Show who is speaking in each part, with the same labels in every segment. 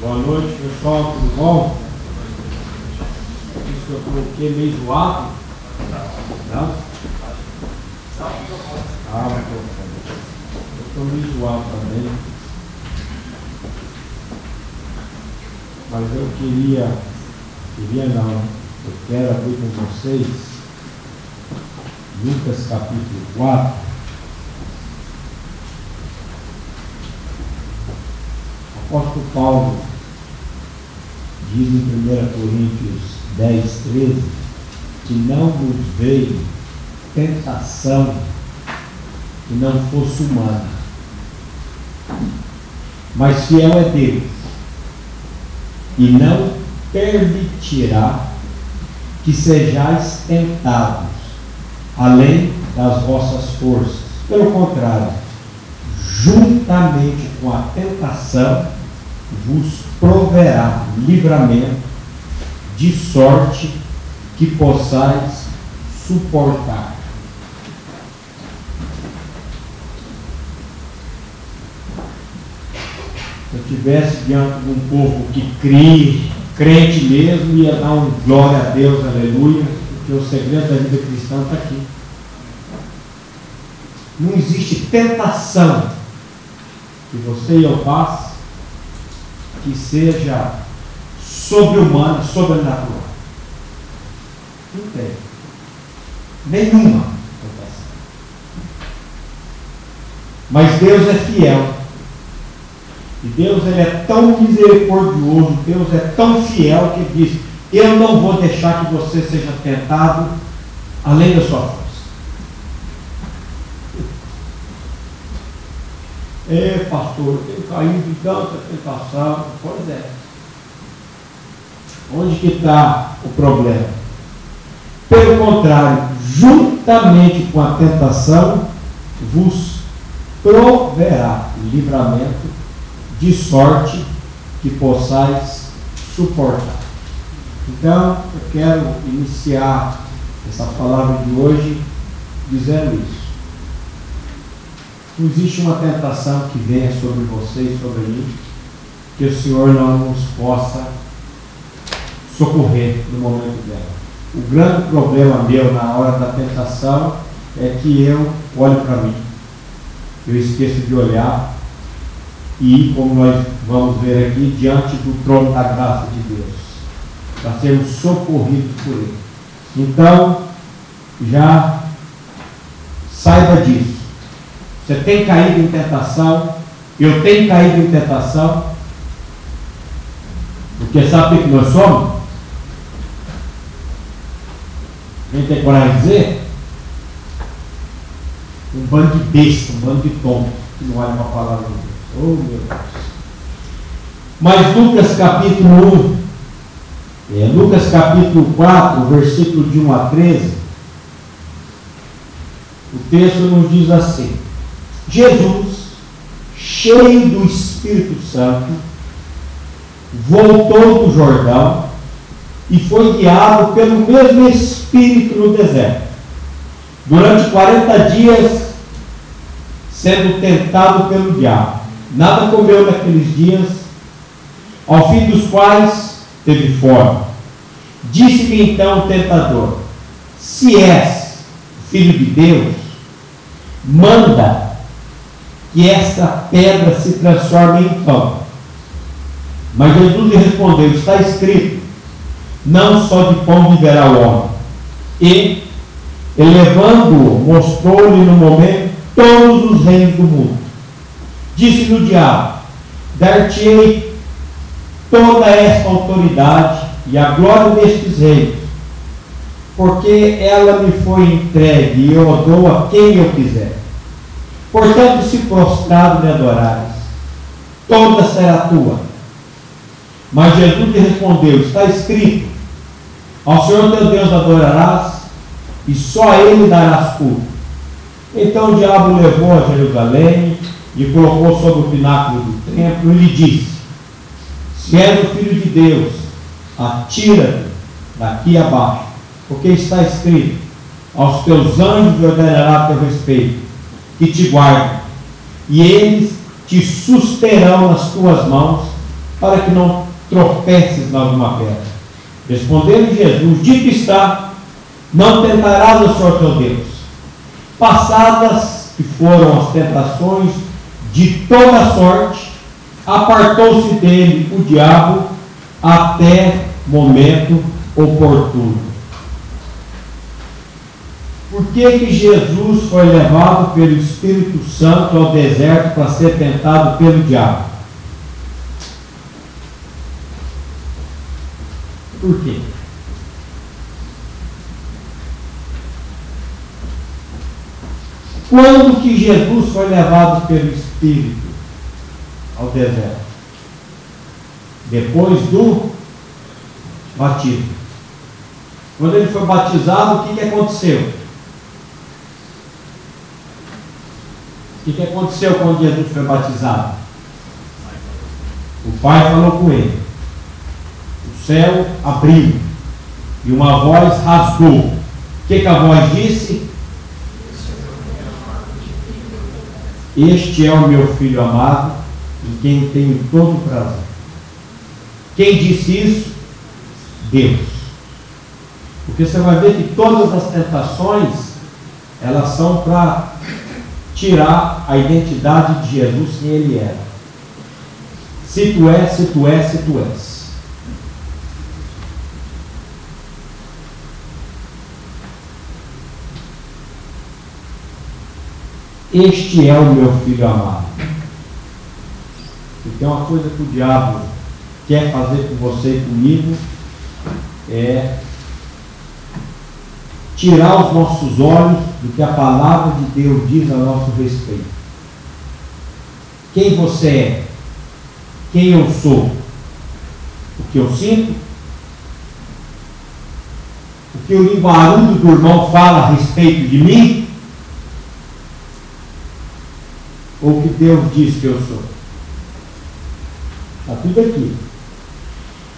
Speaker 1: Boa noite, pessoal, tudo bom? Isso que eu coloquei meio zoado? Não? Ah, eu estou meio zoado também. Mas eu queria, queria não, eu quero abrir com vocês Lucas capítulo 4. O apóstolo Paulo diz em 1 Coríntios 10, 13, que não nos veio tentação que não fosse humana. Mas fiel é Deus, e não permitirá que sejais tentados além das vossas forças. Pelo contrário, juntamente com a tentação, vos proverá livramento, de sorte que possais suportar. Se eu estivesse diante de um povo que crê, crente mesmo, ia dar um glória a Deus, aleluia, porque o segredo da vida cristã está aqui. Não existe tentação que você e eu passe que seja sobre-humana, sobrenatural. Não tem. Nenhuma tentação. Mas Deus é fiel. E Deus ele é tão misericordioso, Deus é tão fiel que diz: Eu não vou deixar que você seja tentado além da sua força. É, pastor, eu tenho caído em tanta tentação. Pois é. Onde que está o problema? Pelo contrário, juntamente com a tentação, vos proverá livramento, de sorte que possais suportar. Então, eu quero iniciar essa palavra de hoje dizendo isso. Não existe uma tentação que venha sobre você e sobre mim que o Senhor não nos possa socorrer no momento dela. O grande problema meu na hora da tentação é que eu olho para mim, eu esqueço de olhar e, como nós vamos ver aqui, diante do trono da graça de Deus, para sermos socorridos por Ele. Então, já saiba disso. Você tem caído em tentação, eu tenho caído em tentação, porque sabe o que nós somos? Quem tem coragem de dizer? Um bando de besta, um bando de tonto, que não olha para a palavra de Deus. Oh meu Deus. Mas Lucas capítulo 1, é, Lucas capítulo 4, versículo de 1 a 13, o texto nos diz assim: Jesus, cheio do Espírito Santo, voltou do Jordão e foi guiado pelo mesmo Espírito no deserto. Durante 40 dias, sendo tentado pelo diabo. Nada comeu naqueles dias, ao fim dos quais teve fome. Disse-lhe então o tentador: Se és filho de Deus, manda que esta pedra se transforme em pão. Mas Jesus lhe respondeu: Está escrito, não só de pão viverá o homem. E, elevando-o, mostrou-lhe no momento todos os reinos do mundo. Disse-lhe o diabo: Dar-te-ei toda esta autoridade e a glória destes reinos, porque ela me foi entregue e eu a dou a quem eu quiser. Portanto, se prostrado me adorares, toda será tua. Mas Jesus lhe respondeu: Está escrito: Ao Senhor teu Deus adorarás, e só a Ele darás culto. Então o diabo levou a Jerusalém e colocou sobre o pináculo do templo e lhe disse: Se és o filho de Deus, atira-te daqui abaixo, porque está escrito: Aos teus anjos ordenará teu respeito que te guardem, e eles te susterão nas tuas mãos, para que não tropeces na alguma pedra. Respondendo Jesus, dito está, não tentarás o Senhor teu Deus. Passadas que foram as tentações de toda sorte, apartou-se dele o diabo até momento oportuno. Por que, que Jesus foi levado pelo Espírito Santo ao deserto para ser tentado pelo diabo? Por quê? Quando que Jesus foi levado pelo Espírito ao deserto? Depois do batismo. Quando ele foi batizado, o que, que aconteceu? O que, aconteceu quando Jesus foi batizado? O Pai falou com ele. O céu abriu. E uma voz rasgou. O que, que a voz disse? Este é o meu filho amado, em quem tenho todo o prazer. Quem disse isso? Deus. Porque você vai ver que todas as tentações, elas são para tirar a identidade de Jesus quem ele era. Se tu és, se tu és, se tu és. Este é o meu filho amado. E tem uma coisa que o diabo quer fazer com você e comigo é tirar os nossos olhos do que a palavra de Deus diz a nosso respeito. Quem você é? Quem eu sou? O que eu sinto? O que o linguarudo do irmão fala a respeito de mim? Ou o que Deus diz que eu sou? Está tudo aqui.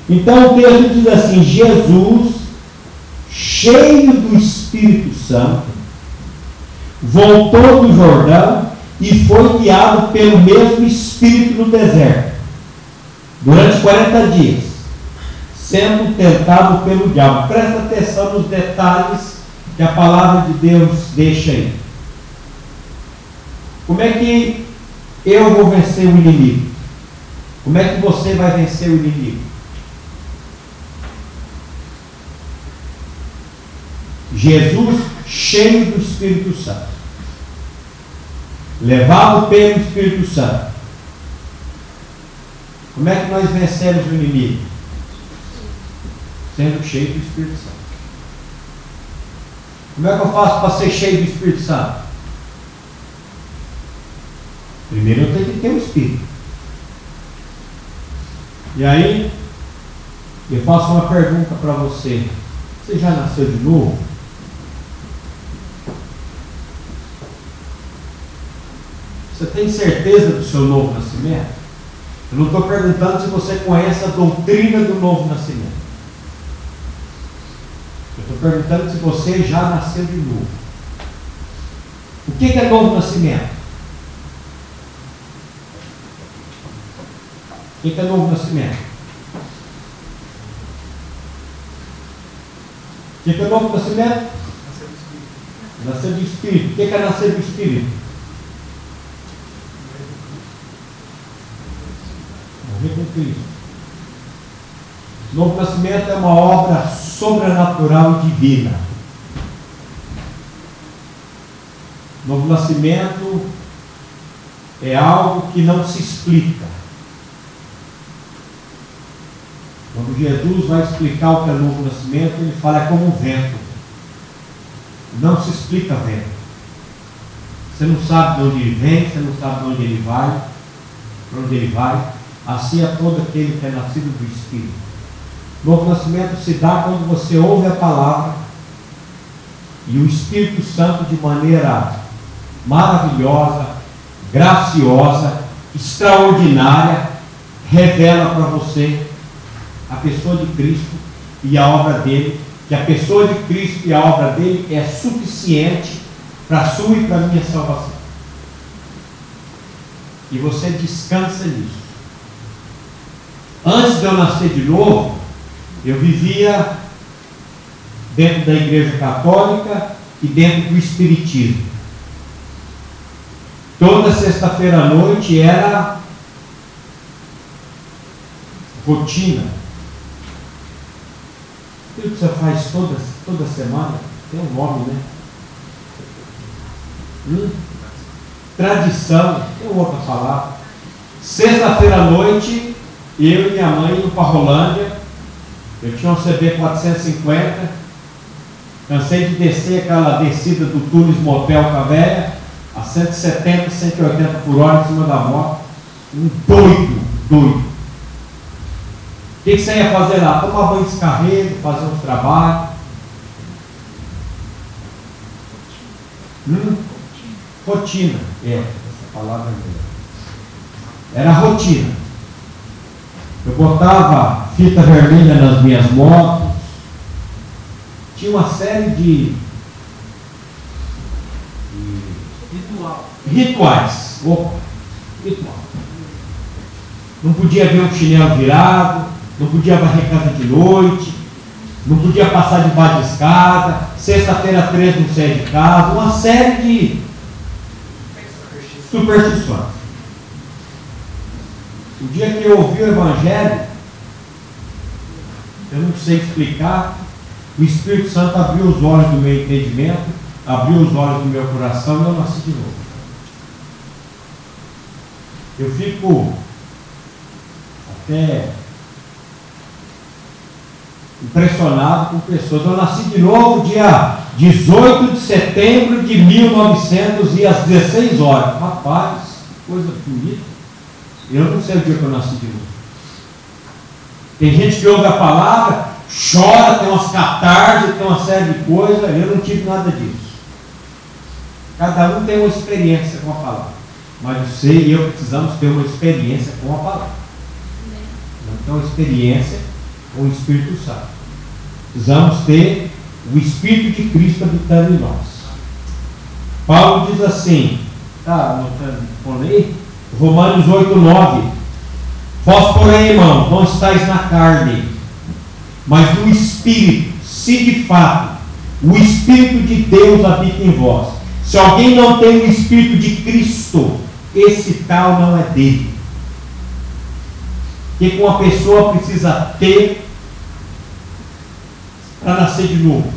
Speaker 1: Então o texto diz assim: Jesus cheio do Espírito Santo, voltou do Jordão e foi guiado pelo mesmo Espírito no deserto, durante 40 dias, sendo tentado pelo diabo. Presta atenção nos detalhes que a palavra de Deus deixa aí. Como é que eu vou vencer o inimigo? Como é que você vai vencer o inimigo? Jesus cheio do Espírito Santo, levado pelo Espírito Santo. Como é que nós vencemos o inimigo? Sendo cheio do Espírito Santo. Como é que eu faço para ser cheio do Espírito Santo? Primeiro eu tenho que ter o Espírito. E aí, eu faço uma pergunta para você. Você já nasceu de novo? Você tem certeza do seu novo nascimento? Eu não estou perguntando se você conhece a doutrina do novo nascimento. Eu estou perguntando se você já nasceu de novo. O que é novo nascimento? O que é novo nascimento? O que é novo nascimento? Nascer do Espírito. O que é nascer do Espírito? Cristo. Novo nascimento é uma obra sobrenatural e divina. Novo nascimento é algo que não se explica. Quando Jesus vai explicar o que é novo nascimento, ele fala é como um vento. Não se explica vento. Você não sabe de onde ele vem, você não sabe de onde ele vai, para onde ele vai. Assim é todo aquele que é nascido do Espírito. Novo nascimento se dá quando você ouve a palavra e o Espírito Santo, de maneira maravilhosa, graciosa, extraordinária, revela para você a pessoa de Cristo e a obra dele, que a pessoa de Cristo e a obra dele é suficiente para a sua e para a minha salvação. E você descansa nisso. Antes de eu nascer de novo, eu vivia dentro da Igreja Católica e dentro do Espiritismo. Toda sexta-feira à noite era rotina. Aquilo que você faz toda, toda semana tem um nome, né? Hum? Tradição, tem outra palavra. Sexta-feira à noite, eu e minha mãe indo para Rolândia. Eu tinha um CB 450. Cansei de descer aquela descida do Tunis Motel com a velha, a 170, 180 por hora em cima da moto. Um doido, doido. O que, que você ia fazer lá? Tomar banho de descarrego, fazer uns trabalhos. Hum? Rotina. É, essa palavra é mesmo. Era rotina. Eu botava fita vermelha nas minhas motos. Tinha uma série de,
Speaker 2: Ritual.
Speaker 1: rituais. Opa, ritual. Não podia ver um chinelo virado, não podia varrer casa de noite, não podia passar debaixo de escada, sexta-feira 13 não sair de casa, uma série de superstições. O dia que eu ouvi o Evangelho, eu não sei explicar, o Espírito Santo abriu os olhos do meu entendimento, abriu os olhos do meu coração e eu nasci de novo. Eu fico até impressionado com pessoas. Eu nasci de novo dia 18 de setembro de 1900 e às 16 horas. Rapaz, coisa bonita. Eu não sei o dia que eu nasci de novo. Tem gente que ouve a palavra, chora, tem umas catarses, tem uma série de coisas. Eu não tive nada disso. Cada um tem uma experiência com a palavra. Mas você e eu precisamos ter uma experiência com a palavra. Uma experiência com o Espírito Santo. Precisamos ter o Espírito de Cristo habitando em nós. Paulo diz assim, tá anotando aí? Romanos 8, 9. Vós, porém, irmão, não estáis na carne, mas no Espírito, se de fato o Espírito de Deus habita em vós. Se alguém não tem o Espírito de Cristo, esse tal não é dele. O que uma pessoa precisa ter para nascer de novo?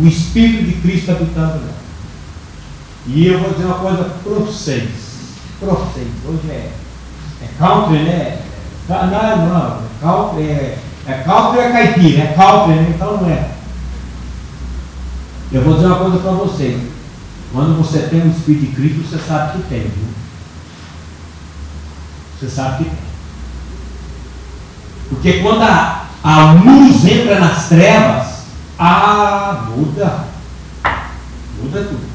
Speaker 1: O Espírito de Cristo habitando nela. E eu vou dizer uma coisa para vocês. Vocês. Hoje é, é country, né? Não, não. Country é, é country é caipira. É country, né? Então não é. Eu vou dizer uma coisa para vocês. Quando você tem o Espírito de Cristo, você sabe que tem. Viu? Você sabe que tem. Porque quando a, a luz entra nas trevas, ah, muda. Muda tudo.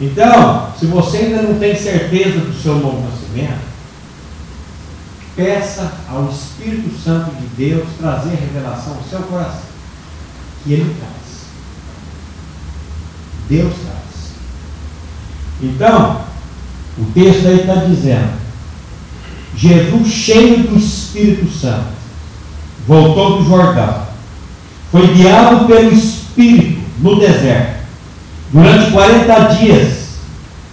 Speaker 1: Então, se você ainda não tem certeza do seu novo nascimento, peça ao Espírito Santo de Deus trazer revelação ao seu coração. Que Ele traz. Deus traz. Então, o texto aí está dizendo: Jesus, cheio do Espírito Santo, voltou do Jordão, foi guiado pelo Espírito no deserto, durante 40 dias,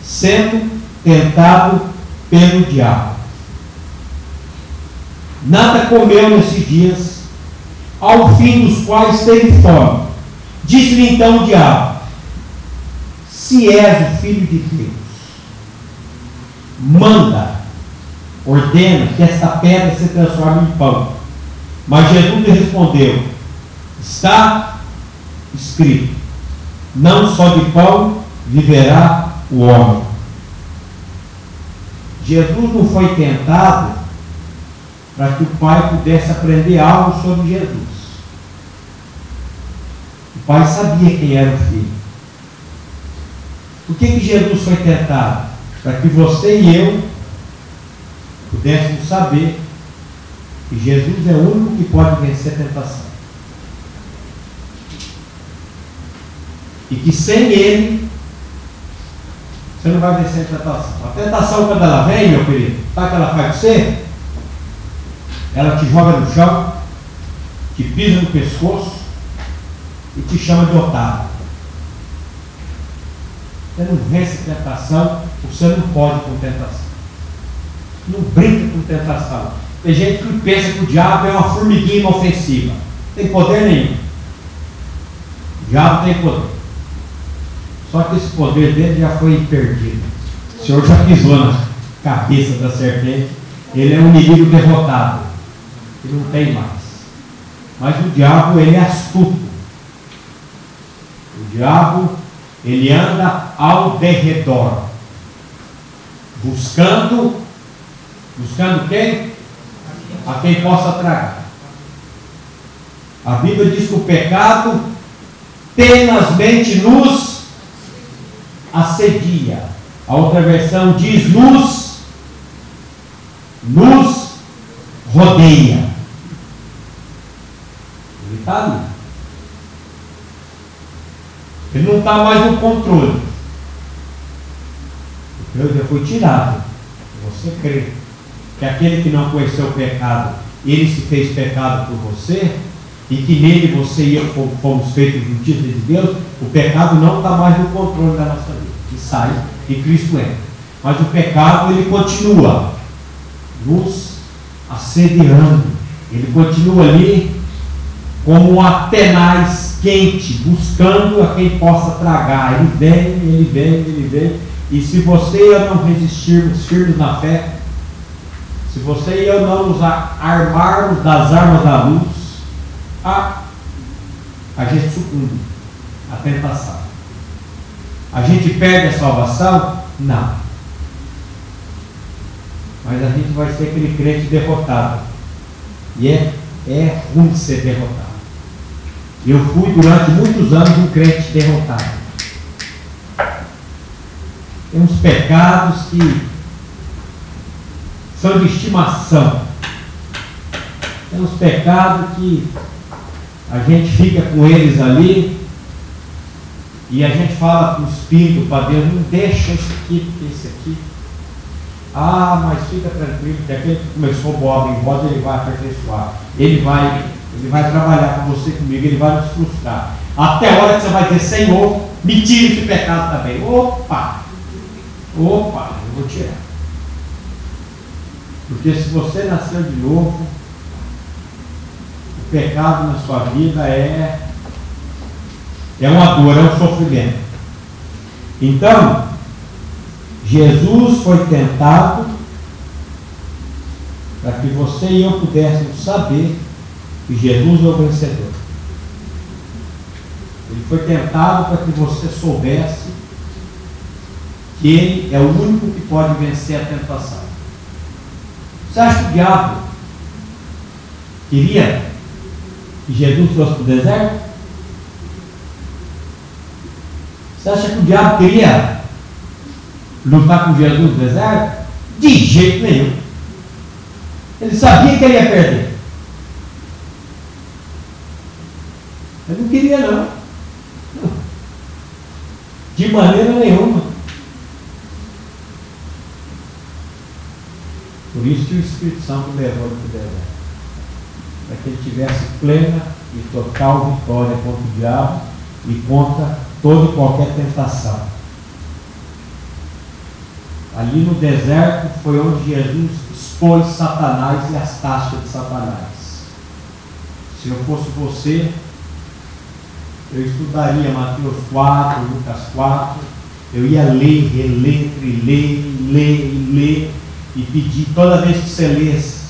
Speaker 1: sendo tentado pelo diabo. Nada comeu nesses dias, ao fim dos quais teve fome. Disse-lhe então o diabo: Se és o filho de Deus, manda, ordena que esta pedra se transforme em pão. Mas Jesus lhe respondeu: Está escrito: Não só de pão viverá o homem. Jesus não foi tentado para que o pai pudesse aprender algo sobre Jesus. O pai sabia quem era o filho. Por que, que Jesus foi tentado? Para que você e eu pudéssemos saber que Jesus é o único que pode vencer a tentação. E que sem Ele, você não vai vencer a tentação. A tentação, quando ela vem, meu querido, sabe o que ela faz com você? ela te joga no chão, te pisa no pescoço e te chama de otário. Você não vence tentação, você não pode com tentação. Não brinca com tentação. Tem gente que pensa que o diabo é uma formiguinha inofensiva. Tem poder nenhum. O diabo tem poder. Só que esse poder dele já foi perdido. O Senhor já pisou na cabeça da serpente. Ele é um inimigo derrotado. E não tem mais. Mas o diabo, ele é astuto. O diabo, ele anda ao derredor. Buscando. Buscando quem? A quem possa tragar. A Bíblia diz que o pecado tenazmente nos assedia. A outra versão diz nos, nos rodeia. Ele está ali. Ele não está mais no controle. O controle já foi tirado. Você crê que aquele que não conheceu o pecado, ele se fez pecado por você, e que nele você e eu fomos feitos justiça de Deus, o pecado não está mais no controle da nossa vida. Que sai e Cristo entra. Mas o pecado ele continua nos assediando. Ele continua ali como um atenaz quente, buscando a quem possa tragar. Ele vem, ele vem, ele vem. E se você e eu não resistirmos firmes na fé, se você e eu não nos armarmos das armas da luz, a, a gente sucumbe à tentação. A gente perde a salvação? Não. Mas a gente vai ser aquele crente derrotado. E é, é ruim ser derrotado. Eu fui durante muitos anos um crente derrotado. Tem uns pecados que são de estimação. Tem uns pecados que a gente fica com eles ali e a gente fala com o Espírito para Deus, não deixa esse aqui, porque esse aqui. Ah, mas fica tranquilo, que aquele que começou boa em voz, ele vai aperfeiçoar. Ele vai, ele vai trabalhar com você comigo, ele vai nos frustrar. Até a hora que você vai ter Senhor, me tire esse pecado também. Opa! Opa, eu vou tirar. Porque se você nasceu de novo, pecado na sua vida é, é uma dor, é um sofrimento. Então, Jesus foi tentado para que você e eu pudéssemos saber que Jesus é o vencedor. Ele foi tentado para que você soubesse que ele é o único que pode vencer a tentação. Você acha que o diabo queria que Jesus fosse para o deserto? Você acha que o diabo queria lutar com Jesus no deserto? De jeito nenhum. Ele sabia que ele ia perder. Ele não queria não. De maneira nenhuma. Por isso que o Espírito Santo levou para o deserto para que ele tivesse plena e total vitória contra o diabo e contra toda e qualquer tentação. Ali no deserto foi onde Jesus expôs Satanás e as taxas de Satanás. Se eu fosse você, eu estudaria Mateus 4, Lucas 4, eu ia ler, reler, ler, ler, ler e pedir toda vez que você lesse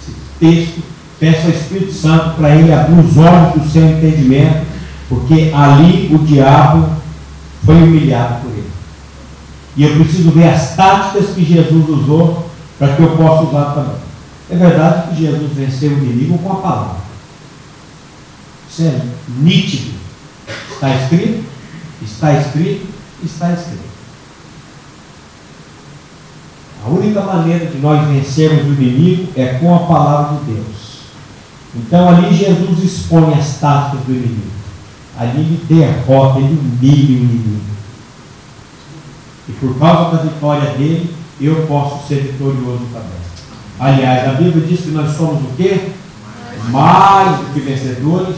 Speaker 1: esse texto, Peço ao Espírito Santo para ele abrir os olhos do seu entendimento, porque ali o diabo foi humilhado por ele. E eu preciso ver as táticas que Jesus usou para que eu possa usar também. É verdade que Jesus venceu o inimigo com a palavra. Isso é nítido. Está escrito? Está escrito? Está escrito. A única maneira de nós vencermos o inimigo é com a palavra de Deus. Então ali Jesus expõe as táticas do inimigo. Ali ele derrota, ele humilha o inimigo. E por causa da vitória dele, eu posso ser vitorioso também. Aliás, a Bíblia diz que nós somos o quê? Mais do que vencedores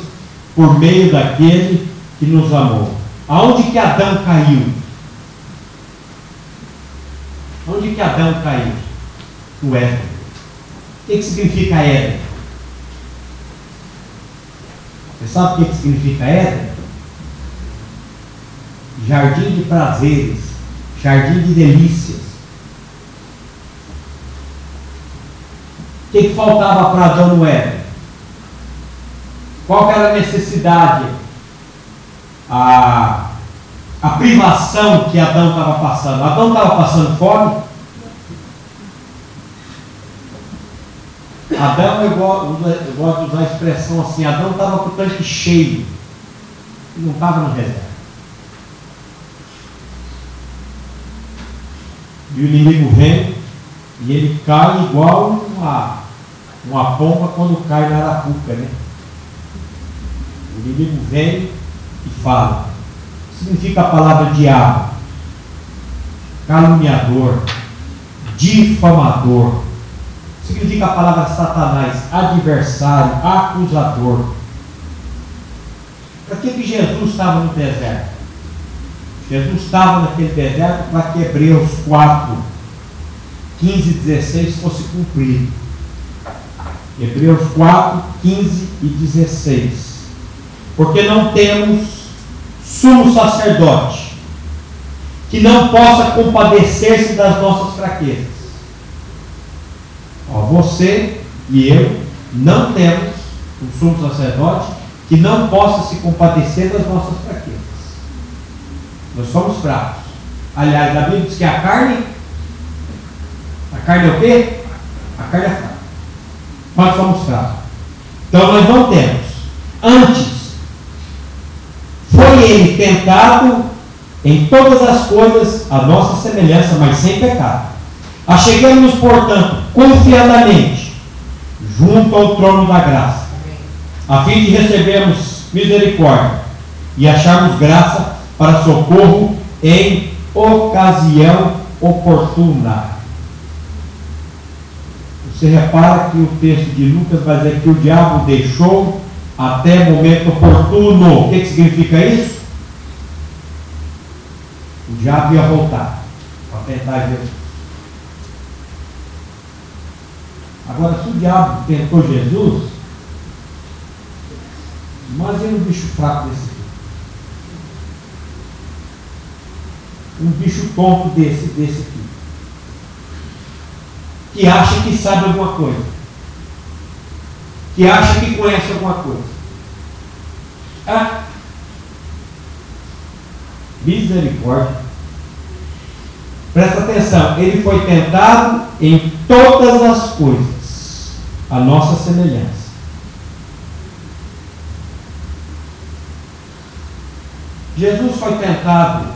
Speaker 1: por meio daquele que nos amou. Aonde que Adão caiu? Onde que Adão caiu? No Éden. O que, que significa Éden? Você sabe o que, significa Éden? Jardim de prazeres, jardim de delícias. O que, que faltava para Adão no Éden? Qual era a necessidade? A, a privação que Adão estava passando. Adão estava passando fome? Gosto, eu gosto de usar a expressão assim, Adão estava com o tanque cheio. E não estava no reserva. E o inimigo vem e ele cai igual uma, uma pomba quando cai na arapuca, né? O inimigo vem e fala. Significa a palavra diabo, caluniador, difamador. Significa a palavra Satanás, adversário, acusador. Para que, que Jesus estava no deserto? Jesus estava naquele deserto para que Hebreus 4, 15 e 16 fosse cumprido. Hebreus 4, 15 e 16. Porque não temos sumo sacerdote que não possa compadecer-se das nossas fraquezas. Ó, você e eu não temos um sumo sacerdote que não possa se compadecer das nossas fraquezas. Nós somos fracos. Aliás, a Bíblia diz que a carne, a carne é o quê? A carne é fraca. Nós somos fracos. Então nós não temos. Antes, foi ele tentado em todas as coisas a nossa semelhança, mas sem pecado. Acheguemos, portanto, confiadamente junto ao trono da graça, a fim de recebermos misericórdia e acharmos graça para socorro em ocasião oportuna. Você repara que o texto de Lucas vai dizer que o diabo deixou até momento oportuno. O que, que significa isso? O diabo ia voltar para tentar Jesus. Agora, se o diabo tentou Jesus, imagina um bicho fraco desse aqui. Um bicho tonto desse, desse aqui. Que acha que sabe alguma coisa que acha que conhece alguma coisa. Ah, misericórdia. Presta atenção, ele foi tentado em todas as coisas, a nossa semelhança. Jesus foi tentado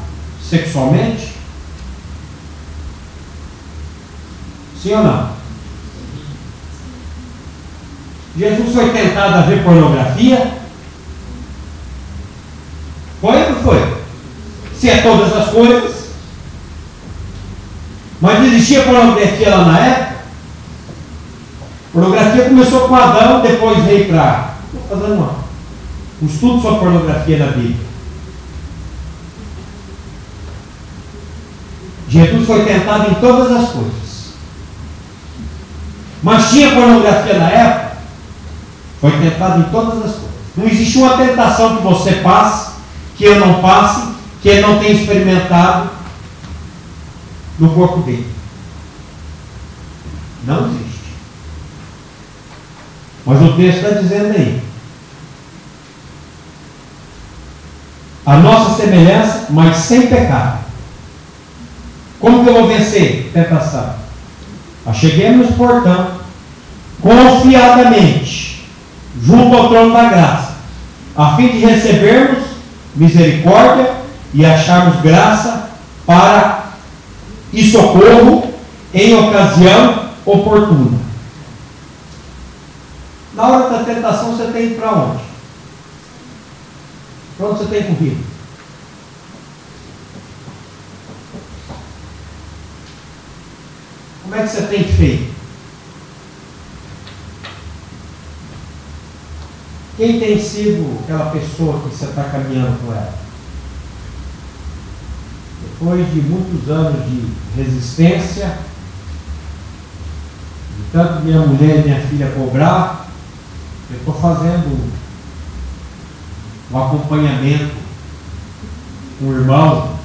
Speaker 1: sexualmente? Sim ou não? Jesus foi tentado a ver pornografia? Foi ou não foi? Se é todas as coisas. Mas existia pornografia lá na época? Pornografia começou com Adão, depois veio para. Estou fazendo uma, um estudo sobre pornografia na Bíblia. Jesus foi tentado em todas as coisas. Mas tinha pornografia na época? Foi tentado em todas as coisas. Não existe uma tentação que você passe, que eu não passe, que ele não tenha experimentado no corpo dele. Não existe. Mas o texto está dizendo aí. A nossa semelhança, mas sem pecado. Como que eu vou vencer tentação? Acheguemos, portanto, confiadamente junto ao trono da graça, a fim de recebermos misericórdia e acharmos graça para e socorro em ocasião oportuna. Na hora da tentação você tem para onde? Para onde você tem corrido? Como é que você tem feito? Quem tem sido aquela pessoa que você está caminhando com ela? Depois de muitos anos de resistência, de tanto minha mulher e minha filha cobrar, eu estou fazendo um acompanhamento com um irmão,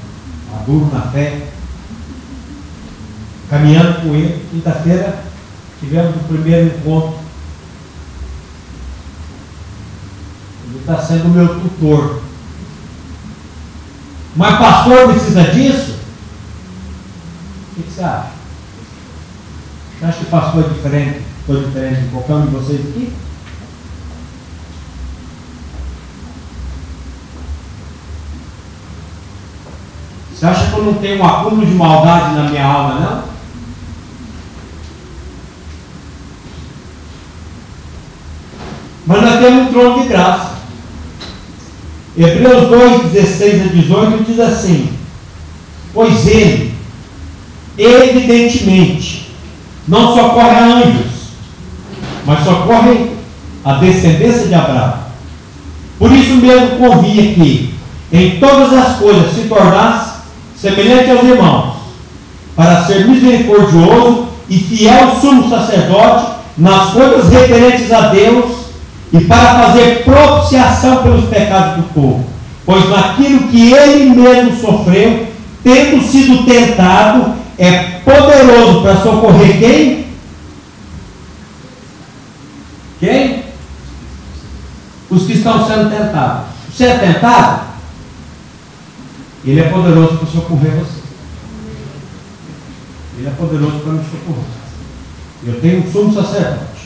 Speaker 1: maduro na fé, caminhando com ele. Quinta-feira tivemos o primeiro encontro. Ele está sendo meu tutor. Mas pastor precisa disso? O que você acha? Você acha que pastor é diferente? Estou diferente de qualquer um de vocês aqui? Você acha que eu não tenho um acúmulo de maldade na minha alma, não? Mas nós temos um trono de graça. Hebreus 2, 16 a 18 diz assim: Pois ele, evidentemente, não socorre a anjos, mas socorre a descendência de Abraão. Por isso mesmo convinha que, em todas as coisas, se tornasse semelhante aos irmãos, para ser misericordioso e fiel sumo sacerdote nas coisas referentes a Deus e para fazer propiciação pelos pecados do povo. Pois naquilo que ele mesmo sofreu, tendo sido tentado, é poderoso para socorrer quem? Quem? Os que estão sendo tentados. Você é tentado? Ele é poderoso para socorrer você. Ele é poderoso para me socorrer. Eu tenho um sumo sacerdote.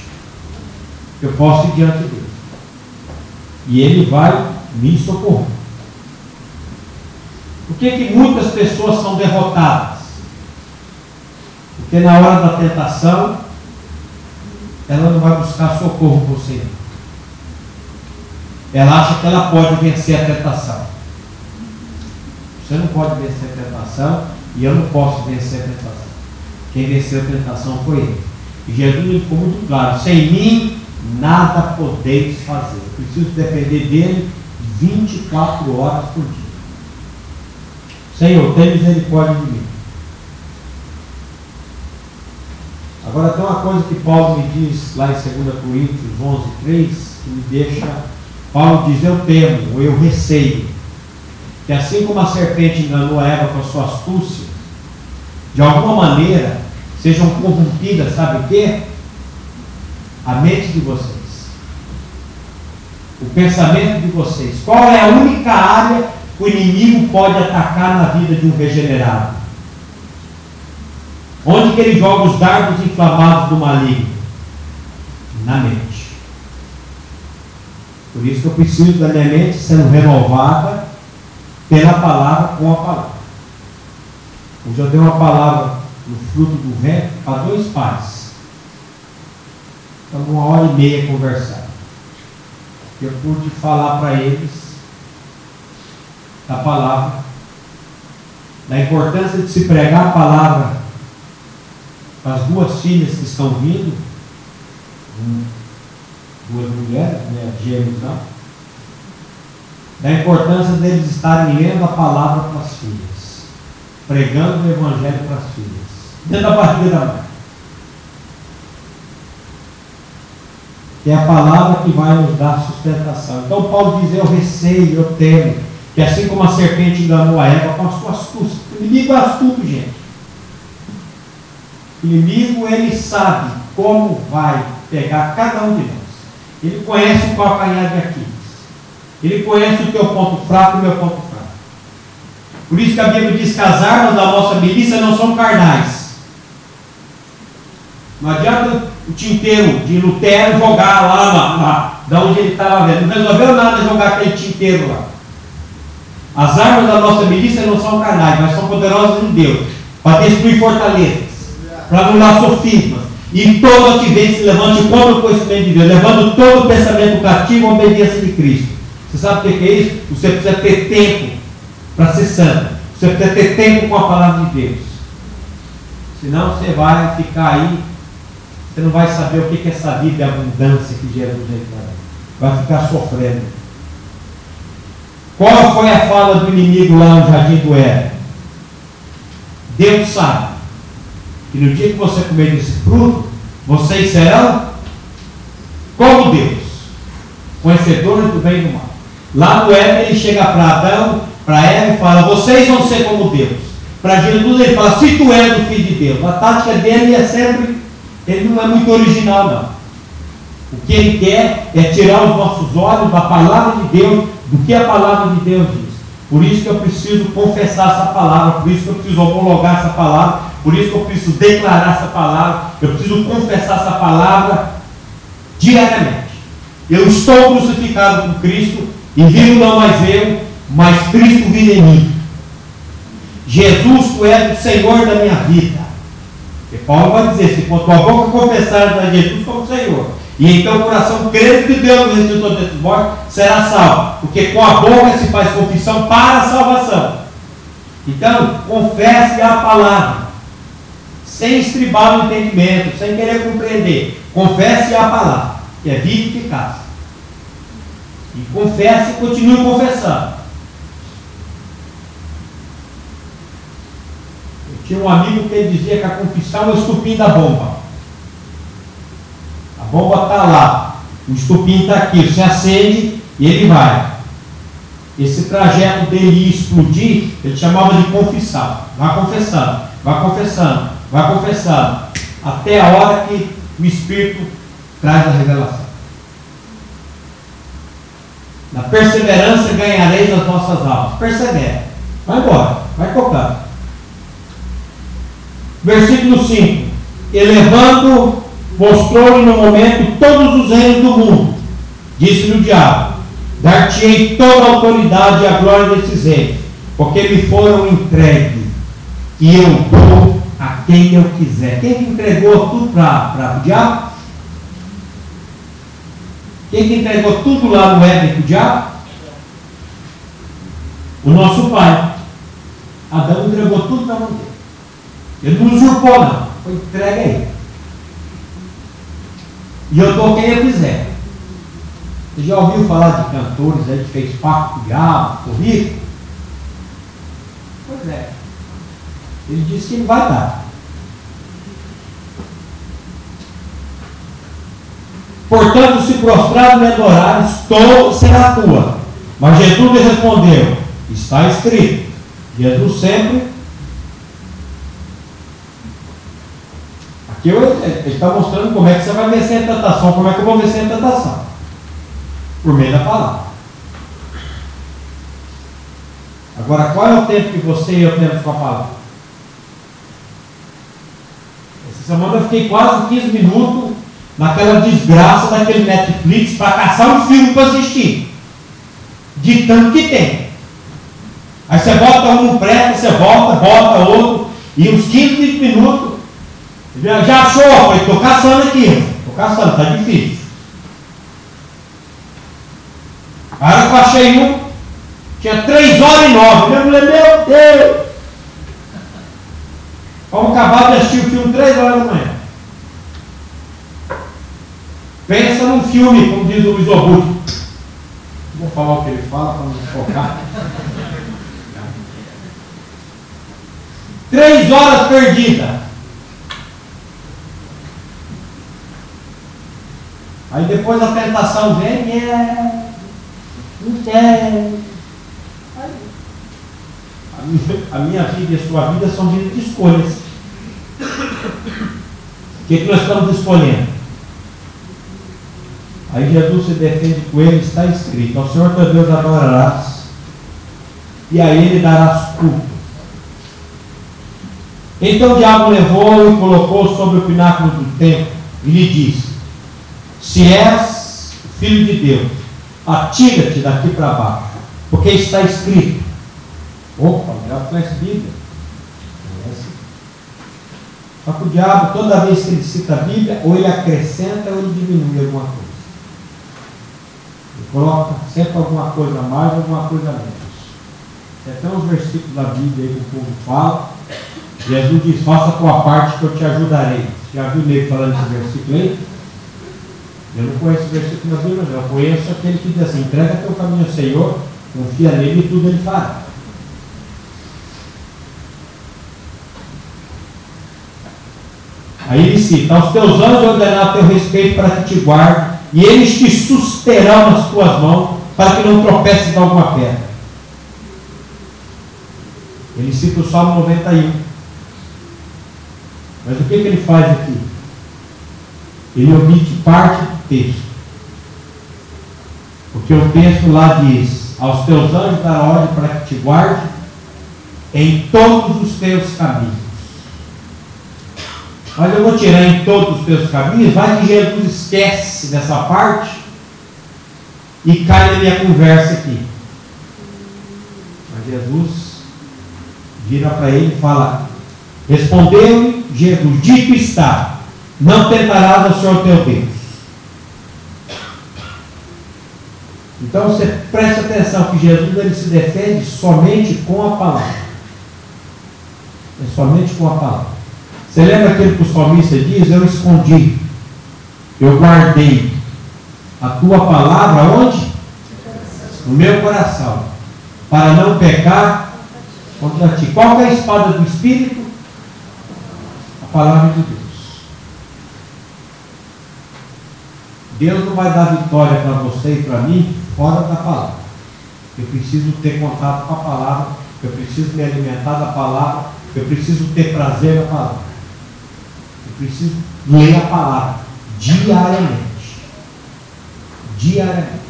Speaker 1: Eu posso ir diante dele. E ele vai me socorrer. Por que, que muitas pessoas são derrotadas? Porque na hora da tentação, ela não vai buscar socorro por si. Ela acha que ela pode vencer a tentação. Você não pode vencer a tentação e eu não posso vencer a tentação. Quem venceu a tentação foi ele. E Jesus ficou muito claro: sem mim nada podeis fazer. Eu preciso depender dele 24 horas por dia. Senhor, tem misericórdia de mim. Agora tem uma coisa que Paulo me diz lá em 2 Coríntios 11, 3, que me deixa. Paulo diz: Eu temo, eu receio que assim como a serpente enganou a Eva com a sua astúcia, de alguma maneira sejam corrompidas, sabe o quê? A mente de vocês. O pensamento de vocês. Qual é a única área que o inimigo pode atacar na vida de um regenerado? Onde que ele joga os dardos inflamados do maligno? Na mente. Por isso que eu preciso da minha mente sendo renovada pela palavra com a palavra. Hoje eu dei uma palavra no fruto do vento para dois pais. Estamos uma hora e meia conversando. Eu pude falar para eles da palavra, da importância de se pregar a palavra para as duas filhas que estão vindo, duas mulheres, né, gêmeos não da importância deles estarem lendo a palavra para as filhas, pregando o evangelho para as filhas, dentro da barriga da mãe. Que é a palavra que vai nos dar sustentação. Então Paulo diz, eu receio, eu temo, que assim como a serpente enganou a Eva com a sua astúcia, o inimigo é astuto, gente. O inimigo, ele sabe como vai pegar cada um de nós. Ele conhece o calcanhar de Aquiles. Ele conhece o teu ponto fraco e o meu ponto fraco. Por isso que a Bíblia diz que as armas da nossa milícia não são carnais. Não adianta o tinteiro de Lutero jogar lá, lá, lá da onde ele estava vendo. Não resolveu nada jogar aquele tinteiro lá. As armas da nossa milícia não são carnais, mas são poderosas em Deus para destruir fortalezas, para anular sofismas. E todo que se levante contra o conhecimento de Deus, levando todo o pensamento cativo à obediência de Cristo. Você sabe o que é isso? Você precisa ter tempo para ser santo. Você precisa ter tempo com a palavra de Deus. Senão você vai ficar aí, você não vai saber o que é essa vida de abundância que Jesus para vai ficar sofrendo. Qual foi a fala do inimigo lá no jardim do Éden? Deus sabe que no dia que você comer desse fruto, vocês serão como Deus, conhecedores do bem e do mal. Lá no Éden ele chega para Adão, para Eva e fala: Vocês vão ser como Deus. Para Jesus ele fala: Se tu és o filho de Deus. A tática dele é sempre, ele não é muito original, não. O que ele quer é tirar os nossos olhos da palavra de Deus, do que a palavra de Deus diz. Por isso que eu preciso confessar essa palavra, por isso que eu preciso homologar essa palavra, por isso que eu preciso declarar essa palavra, eu preciso confessar essa palavra diariamente. Eu estou crucificado com Cristo e vivo não mais eu, mas Cristo vive em mim. Jesus, tu és o Senhor da minha vida. E Paulo vai dizer: se com tua boca confessar a Jesus como Senhor, e em teu coração crer que Deus ressuscitou desses mortos, será salvo. Porque com a boca se faz confissão para a salvação. Então, confesse a palavra, sem estribar no entendimento, sem querer compreender. Confesse a palavra, que é vida e eficaz. E confesse e continue confessando. Tinha um amigo que dizia que a confissão é o estupim da bomba. A bomba está lá, o estupim está aqui, você acende e ele vai. Esse trajeto dele explodir, ele chamava de confissão. Vai confessando, vai confessando, vai confessando, até a hora que o Espírito traz a revelação. Na perseverança ganhareis as vossas almas. Persevere. Vai embora. Vai tocando. Versículo 5. Elevando, mostrou-lhe no momento todos os reinos do mundo. Disse-lhe o diabo: Dar-te-ei toda a autoridade e a glória desses reis, porque me foram entregues, e eu dou a quem eu quiser. Quem entregou tudo para o diabo? Quem que entregou tudo lá no Éden para o diabo? O nosso pai. Adão entregou tudo na mão dele. Ele não usurpou, não. Foi entregue a ele. E eu dou quem eu quiser. Você já ouviu falar de cantores aí que fez pacto com o diabo, o rico? Pois é. Ele disse que ele vai dar. Portanto, se prostrado me adorares, todo será tua. Mas Jesus lhe respondeu: Está escrito. Jesus sempre. Aqui ele está mostrando como é que você vai vencer a tentação. Como é que eu vou vencer a tentação? Por meio da palavra. Agora, qual é o tempo que você e eu temos com a palavra? Essa semana eu fiquei quase 15 minutos naquela desgraça daquele Netflix para caçar um filme para assistir. De tanto que tem. Aí você bota um preta, você volta, bota outro, e uns 15, 20 minutos, já achou, eu estou caçando aqui, estou caçando, está difícil. A hora que eu achei um, tinha 3 horas e 9. Eu falei, meu Deus! Vamos acabar de assistir o filme 3 horas da manhã. Pensa num filme, como diz o Augusto. Vou falar o que ele fala para não focar. Três horas perdidas. Aí depois a tentação vem e é. Não quer. A minha, a minha vida e a sua vida são vidas de escolhas. O que, que nós estamos escolhendo? Aí Jesus se defende com ele, está escrito: Ao Senhor teu Deus adorarás, e a ele darás culto. Então o diabo levou e colocou sobre o pináculo do templo e lhe disse: Se és filho de Deus, atira-te daqui para baixo, porque está escrito. Opa, já conhece Bíblia. Conhece. Só que o diabo, toda vez que ele cita a Bíblia, ou ele acrescenta ou ele diminui alguma coisa. Ele coloca sempre alguma coisa a mais, alguma coisa a menos. Tem até uns versículos da Bíblia aí que o povo fala. Jesus diz, faça a tua parte que eu te ajudarei. Já viu ele falando esse versículo aí? Eu não conheço o versículo na Bíblia, não. Eu conheço aquele que diz assim: entrega teu caminho ao Senhor, confia nele e tudo ele fará. Aí ele cita: Aos teus anjos ordenar teu respeito para que te guarde, e eles te susterão nas tuas mãos, para que não tropeces em alguma pedra. Ele cita o Salmo 91. Mas o que, que ele faz aqui? Ele omite parte texto. Porque o texto lá diz: Aos teus anjos dará ordem para que te guarde em todos os teus caminhos. Mas eu vou tirar em todos os teus caminhos, vai que Jesus esquece dessa parte e cai na minha conversa aqui. Mas Jesus vira para ele e fala: Respondeu-lhe Jesus: Dito está, não tentarás ao Senhor teu Deus. Então você preste atenção que Jesus ele se defende somente com a palavra. É somente com a palavra. Você lembra aquilo que o salmista diz? Eu escondi, eu guardei a tua palavra onde? No meu coração, para não pecar contra ti. Qual é a espada do Espírito? A palavra de Deus. Deus não vai dar vitória para você e para mim fora da palavra. Eu preciso ter contato com a palavra, eu preciso me alimentar da palavra, eu preciso ter prazer na palavra. Eu preciso ler a palavra diariamente. Diariamente.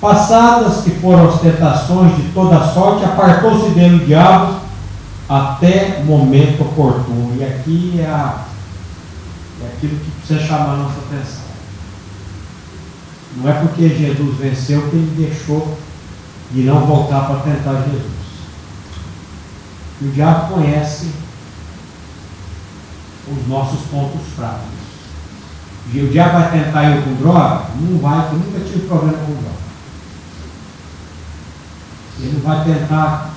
Speaker 1: Passadas que foram as tentações de toda sorte, apartou-se dele o diabo até momento oportuno. E aqui é, a, é aquilo que precisa chamar a nossa atenção. Não é porque Jesus venceu que ele deixou de não voltar para tentar Jesus. O diabo conhece os nossos pontos fracos. E o diabo vai tentar eu com droga? Não vai, porque eu nunca tive problema com droga. Ele vai tentar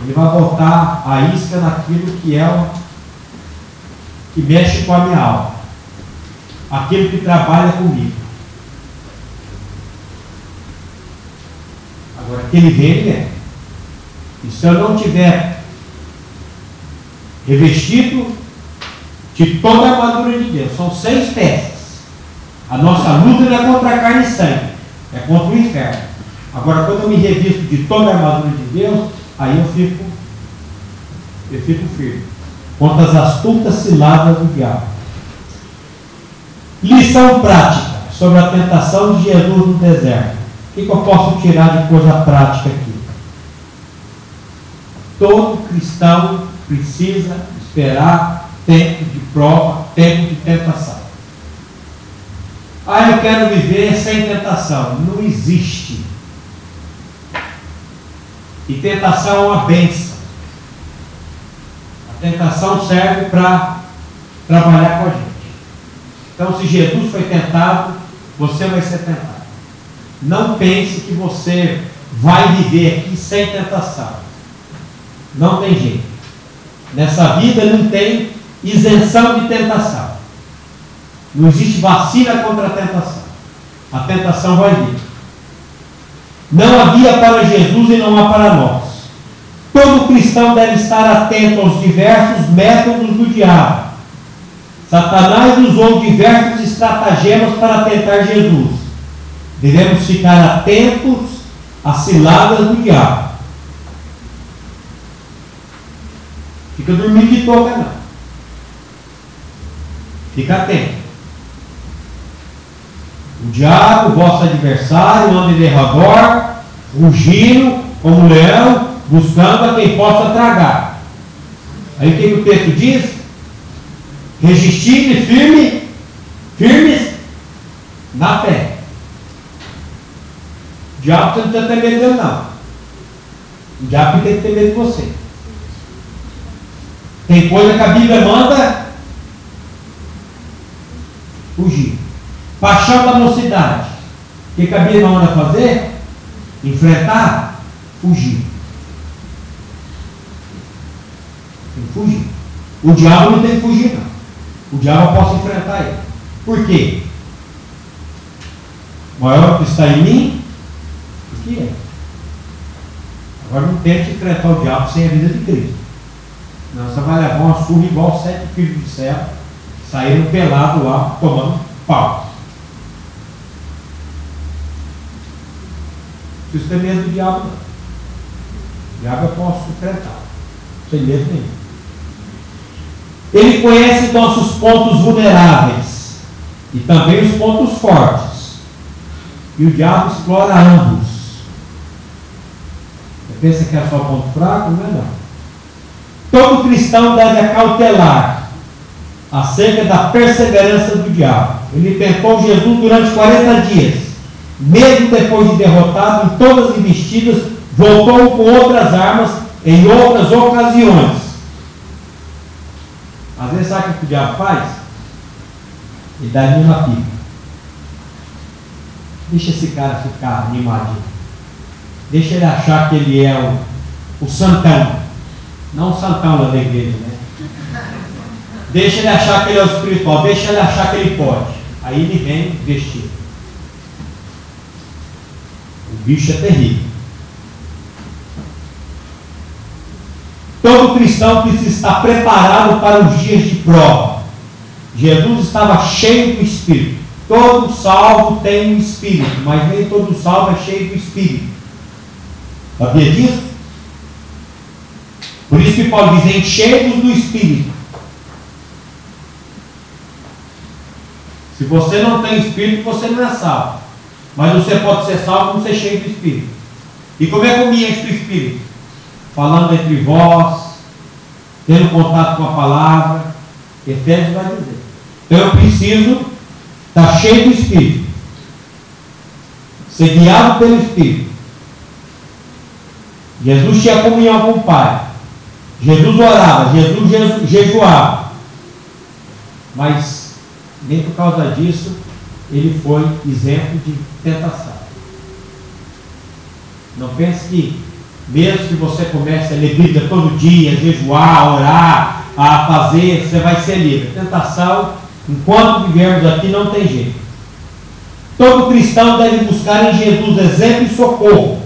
Speaker 1: ele vai botar a isca naquilo que é o que mexe com a minha alma. Aquele que trabalha comigo. Agora, que ele vem, ele é. E se eu não tiver revestido de toda a armadura de Deus, são seis peças. A nossa luta não é contra a carne e sangue, é contra o inferno. Agora, quando eu me revisto de toda a armadura de Deus, Aí eu fico, eu fico firme contra as astutas ciladas do diabo. Lição prática sobre a tentação de Jesus no deserto. O que, que eu posso tirar de coisa prática aqui? Todo cristão precisa esperar tempo de prova, tempo de tentação. Ah, eu quero viver sem tentação. Não existe. E tentação é uma benção. A tentação serve para trabalhar com a gente. Então, se Jesus foi tentado, você vai ser tentado. Não pense que você vai viver aqui sem tentação. Não tem jeito. Nessa vida não tem isenção de tentação. Não existe vacina contra a tentação. A tentação vai vir. Não havia para Jesus e não há para nós. Todo cristão deve estar atento aos diversos métodos do diabo. Satanás usou diversos estratagemas para tentar Jesus. Devemos ficar atentos às ciladas do diabo. Fica dormindo de toca, não. Fica atento. O diabo, vosso adversário, anda em derredor, rugindo como leão, buscando a quem possa tragar. Aí o que, o texto diz? Resistindo firme, firmes na fé. O diabo não precisa ter medo não. O diabo tem que ter medo de você. Tem coisa que a Bíblia manda fugir. Paixão da mocidade. O que, que a Bíblia manda fazer? Enfrentar, fugir. Tem que fugir. O diabo não tem que fugir, não. O diabo eu posso enfrentar ele. Por quê? O maior que está em mim, o que é? Agora não tente enfrentar o diabo sem a vida de Cristo. Não, você vai levar uma surra igual sete filhos de céu, saíram pelado lá, tomando pau. Preciso ter medo do diabo, não. O diabo eu posso enfrentar, sem medo nenhum. Ele conhece nossos pontos vulneráveis e também os pontos fortes. E o diabo explora ambos. Você pensa que é só ponto fraco? Não é não. Todo cristão deve acautelar acerca da perseverança do diabo. Ele tentou Jesus durante 40 dias. Mesmo depois de derrotado em todas as investidas, voltou com outras armas em outras ocasiões. Às vezes, sabe o que o diabo faz? Ele dá uma pica. Deixa esse cara ficar animadinho. Deixa ele achar que ele é o, o santão. Não o santão lá da igreja, né? Deixa ele achar que ele é o espiritual. Deixa ele achar que ele pode. Aí ele vem vestido. O bicho é terrível. Todo cristão precisa estar preparado para os dias de prova. Jesus estava cheio do Espírito. Todo salvo tem um Espírito, mas nem todo salvo é cheio do Espírito. Sabia disso? Por isso que Paulo diz: encheios do Espírito. Se você não tem Espírito, você não é salvo. Mas você pode ser salvo não ser cheio do Espírito. E como é que eu me encho do Espírito? falando entre vós, tendo contato com a palavra. Efésios vai dizer. Então eu preciso estar cheio do Espírito, ser guiado pelo Espírito. Jesus tinha comunhão com o Pai. Jesus orava, Jesus jejuava. Mas nem por causa disso ele foi isento de tentação. Não pense que mesmo que você comece a ler Bíblia todo dia, jejuar, orar, a fazer, você vai ser livre. A tentação, enquanto vivermos aqui, não tem jeito. Todo cristão deve buscar em Jesus exemplo e socorro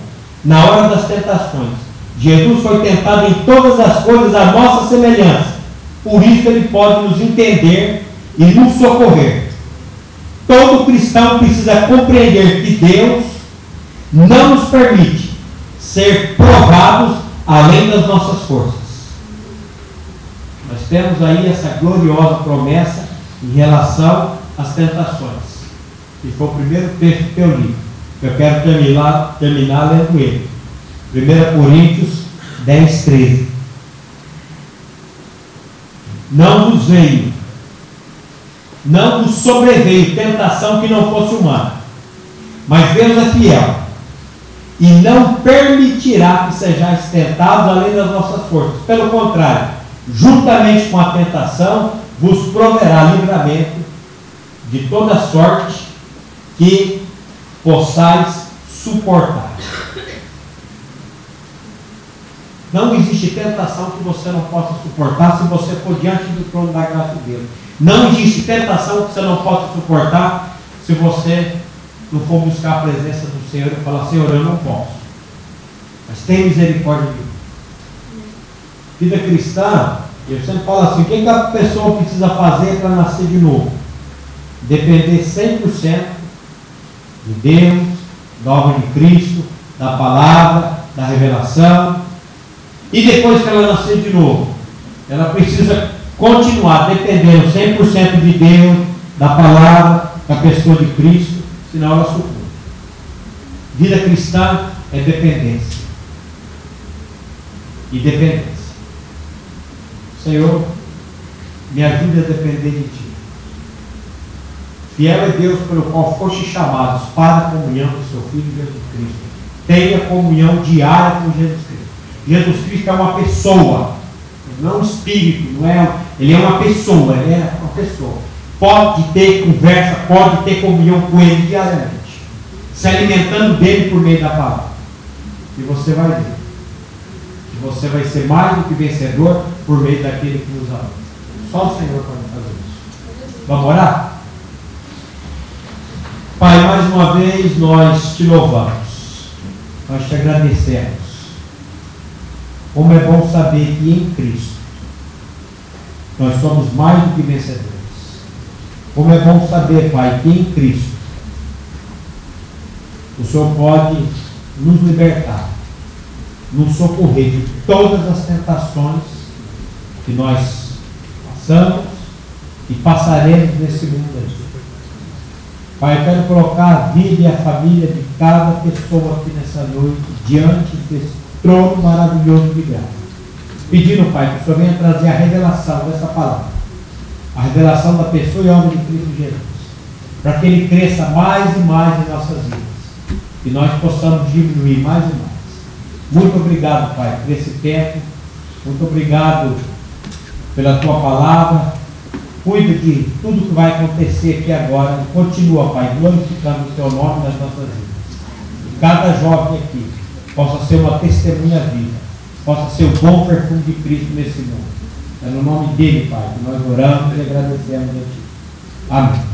Speaker 1: na hora das tentações. Jesus foi tentado em todas as coisas à nossa semelhança. Por isso ele pode nos entender e nos socorrer. Todo cristão precisa compreender que Deus não nos permite ser provados além das nossas forças. Nós temos aí essa gloriosa promessa em relação às tentações. E foi o primeiro texto que eu li. Eu quero terminar, terminar lendo ele. 1 Coríntios 10, 13. Não vos veio, não vos sobreveio tentação que não fosse humana. Mas Deus é fiel e não permitirá que sejais tentados além das nossas forças. Pelo contrário, juntamente com a tentação, vos proverá livramento de toda sorte que possais suportar. Não existe tentação que você não possa suportar se você for diante do trono da graça de Deus. Não existe tentação que você não possa suportar se você não for buscar a presença do Senhor e falar, Senhor, eu não posso. Mas tem misericórdia de mim. Vida cristã, eu sempre falo assim, o que, que a pessoa precisa fazer para nascer de novo? Depender 100% de Deus, da obra de Cristo, da palavra, da revelação. E depois que ela nascer de novo, ela precisa continuar dependendo 100% de Deus, da palavra, da pessoa de Cristo senão ela sucumbe. Vida cristã é dependência. E dependência. Senhor, me ajude a depender de Ti. Fiel é Deus pelo qual foste chamados para a comunhão do Seu Filho Jesus Cristo. Tenha comunhão diária com Jesus Cristo. Jesus Cristo é uma pessoa, não é um espírito, não é, ele é uma pessoa, ele é uma pessoa pode ter conversa, pode ter comunhão com Ele diariamente, se alimentando dele por meio da palavra. E você vai ver que você vai ser mais do que vencedor por meio daquele que nos ama. Só o Senhor pode fazer isso. Vamos orar? Pai, mais uma vez nós te louvamos, nós te agradecemos. Como é bom saber que em Cristo nós somos mais do que vencedores. Como é bom saber, Pai, que em Cristo o Senhor pode nos libertar, nos socorrer de todas as tentações que nós passamos e passaremos nesse mundo aqui. Pai, eu quero colocar a vida e a família de cada pessoa aqui nessa noite diante desse trono maravilhoso de graça. Pedindo, Pai, que o Senhor venha trazer a revelação dessa palavra. A revelação da pessoa e obra de Cristo Jesus. Para que ele cresça mais e mais em nossas vidas. E nós possamos diminuir mais e mais. Muito obrigado, Pai, por esse tempo. Muito obrigado pela tua palavra. Cuida de tudo que vai acontecer aqui agora. Continua, Pai, glorificando o teu nome nas nossas vidas. Cada jovem aqui possa ser uma testemunha viva. Possa ser o bom perfume de Cristo nesse mundo. É no nome dele, Pai, que nós oramos e agradecemos a Ti. Amém.